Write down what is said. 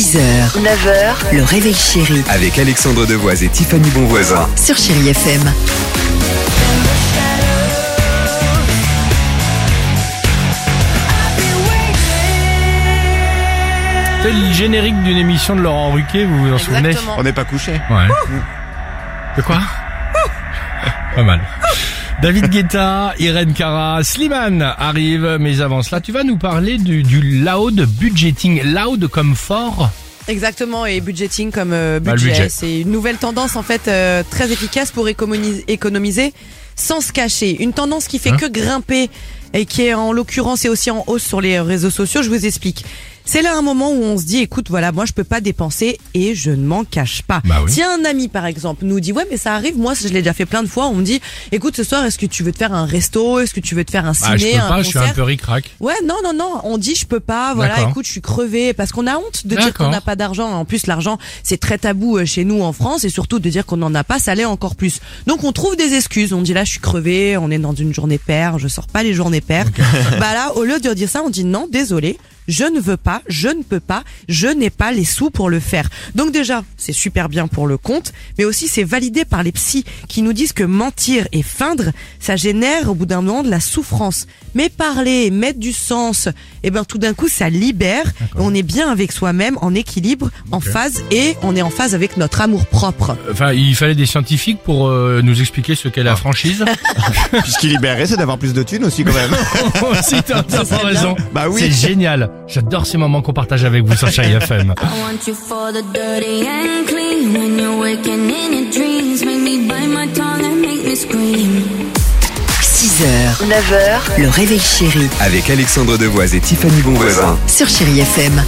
6h, 9h, le réveil chéri Avec Alexandre Devoise et Tiffany Bonvoisin. sur Chérie FM. C'est le générique d'une émission de Laurent Ruquier, vous vous en souvenez Exactement. On n'est pas couché. Ouais. De quoi Pas mal. David Guetta, Irène Cara, Slimane arrivent, mais avant cela, tu vas nous parler du, du loud budgeting. Loud comme fort Exactement, et budgeting comme euh, Bah, budget. C'est une nouvelle tendance en fait euh, très efficace pour économiser, économiser sans se cacher. Une tendance qui fait Hein que grimper et qui est en l'occurrence est aussi en hausse sur les réseaux sociaux. Je vous explique. C'est là un moment où on se dit, écoute, voilà, moi je peux pas dépenser et je ne m'en cache pas. Bah oui. Si un ami par exemple nous dit, ouais, mais ça arrive, moi je l'ai déjà fait plein de fois, on me dit, écoute, ce soir, est-ce que tu veux te faire un resto, est-ce que tu veux te faire un Bah, ciné, je peux un pas, je suis concert? un peu ric-rac. Ouais, non, non, non. On dit je peux pas. Voilà, écoute, je suis crevé parce qu'on a honte de dire qu'on n'a pas d'argent. En plus, l'argent c'est très tabou euh, chez nous en France et surtout de dire qu'on n'en a pas, ça l'est encore plus. Donc on trouve des excuses. On dit là, je suis crevé. On est dans une journée paire. Je sors pas les journées paires. bah là, au lieu de dire ça, on dit non, désolé. Je ne veux pas, je ne peux pas, je n'ai pas les sous pour le faire. Donc déjà, c'est super bien pour le compte, mais aussi c'est validé par les psys qui nous disent que mentir et feindre, ça génère au bout d'un moment de la souffrance. Mais parler, mettre du sens, et ben tout d'un coup ça libère. Et on est bien avec soi-même, en équilibre, en phase et on est en phase avec notre amour propre. Enfin, il fallait des scientifiques pour euh, nous expliquer ce qu'est la franchise. Puisqu'il libérait, c'est d'avoir plus de thunes aussi quand même. si t'as t'as pas raison. Bah oui. C'est génial. J'adore ces moments qu'on partage avec vous sur Chérie FM. I want you for the dirty and clean. When you're waking in your dreams, make me bite my tongue and make me scream. 6h, 9h, le réveil chéri Avec Alexandre Devoise et Tiffany Bonvoisin. sur Chérie FM.